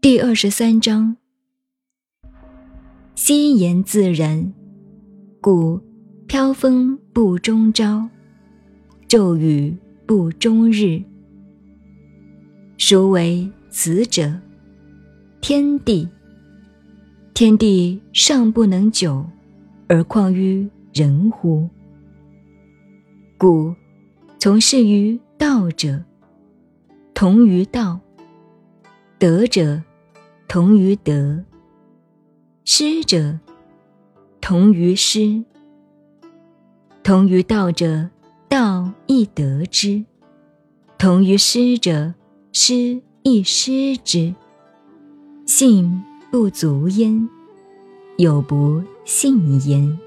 第二十三章。心言自然故飘风不终朝骤雨不终日。孰为此者？天地天地尚不能久而况于人乎？故从事于道者。同于道；德者，同于德；失者，同于失。同于道者，道亦得之；同于失者，失亦失之。信不足焉，有不信焉。